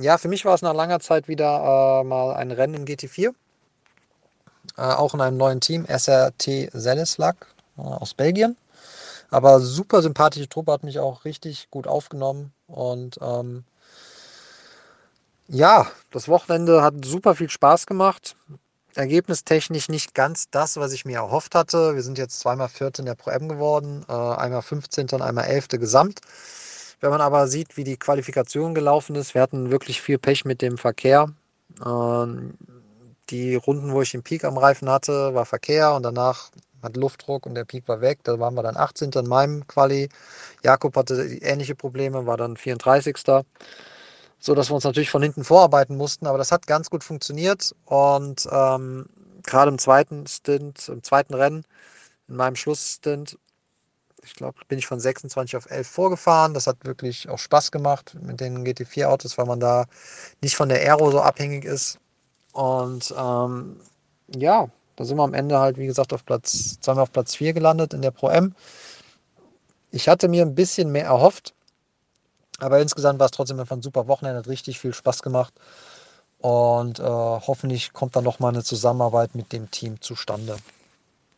ja, für mich war es nach langer Zeit wieder äh, mal ein Rennen im GT4. Äh, auch in einem neuen Team, SRT Seleslag äh, aus Belgien. Aber super sympathische Truppe hat mich auch richtig gut aufgenommen. Und ähm, ja, das Wochenende hat super viel Spaß gemacht. Ergebnistechnisch nicht ganz das, was ich mir erhofft hatte. Wir sind jetzt zweimal Vierte in der Pro M geworden, äh, einmal 15. und einmal 11. Gesamt. Wenn man aber sieht, wie die Qualifikation gelaufen ist, wir hatten wirklich viel Pech mit dem Verkehr. Ähm, die Runden, wo ich den Peak am Reifen hatte, war Verkehr und danach hat Luftdruck und der Peak war weg. Da waren wir dann 18. in meinem Quali. Jakob hatte ähnliche Probleme, war dann 34. So dass wir uns natürlich von hinten vorarbeiten mussten, aber das hat ganz gut funktioniert. Und ähm, gerade im zweiten Stint, im zweiten Rennen, in meinem Schlussstint, ich glaube, bin ich von 26 auf 11 vorgefahren. Das hat wirklich auch Spaß gemacht mit den GT4-Autos, weil man da nicht von der Aero so abhängig ist. Und ähm, ja, da sind wir am Ende halt, wie gesagt, auf Platz, zweimal auf Platz 4 gelandet in der Pro M. Ich hatte mir ein bisschen mehr erhofft, aber insgesamt war es trotzdem einfach ein super Wochenende, hat richtig viel Spaß gemacht. Und äh, hoffentlich kommt dann noch mal eine Zusammenarbeit mit dem Team zustande.